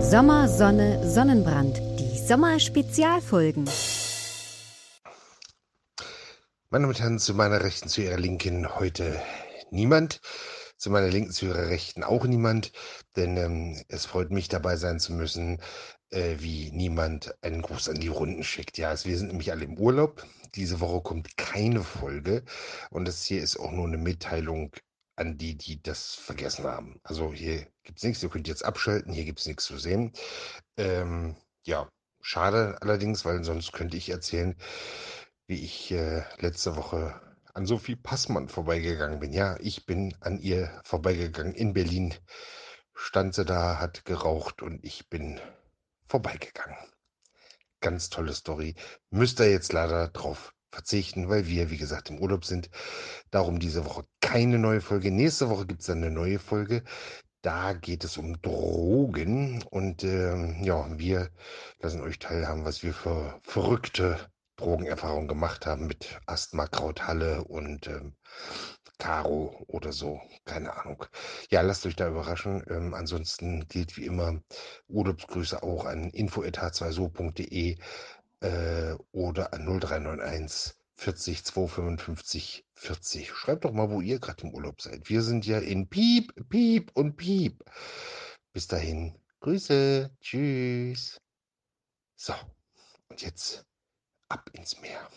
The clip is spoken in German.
Sommer, Sonne, Sonnenbrand. Die Sommerspezialfolgen. Meine Damen und Herren, zu meiner Rechten, zu Ihrer Linken heute niemand. Zu meiner Linken, zu Ihrer Rechten auch niemand. Denn ähm, es freut mich, dabei sein zu müssen, äh, wie niemand einen Gruß an die Runden schickt. Ja, also wir sind nämlich alle im Urlaub. Diese Woche kommt keine Folge. Und das hier ist auch nur eine Mitteilung an die, die das vergessen haben. Also hier gibt es nichts, ihr könnt jetzt abschalten, hier gibt es nichts zu sehen. Ähm, ja, schade allerdings, weil sonst könnte ich erzählen, wie ich äh, letzte Woche an Sophie Passmann vorbeigegangen bin. Ja, ich bin an ihr vorbeigegangen in Berlin. Stand sie da, hat geraucht und ich bin vorbeigegangen. Ganz tolle Story. Müsst ihr jetzt leider drauf verzichten, weil wir, wie gesagt, im Urlaub sind. Darum diese Woche keine neue Folge. Nächste Woche gibt es dann eine neue Folge. Da geht es um Drogen und ähm, ja, wir lassen euch teilhaben, was wir für verrückte Drogenerfahrungen gemacht haben mit Asthma, Krauthalle und ähm, Caro oder so. Keine Ahnung. Ja, lasst euch da überraschen. Ähm, ansonsten gilt wie immer Urlaubsgrüße auch an info.h2so.de äh, oder an 0391 40 255 40. Schreibt doch mal, wo ihr gerade im Urlaub seid. Wir sind ja in Piep, Piep und Piep. Bis dahin, Grüße, tschüss. So, und jetzt ab ins Meer.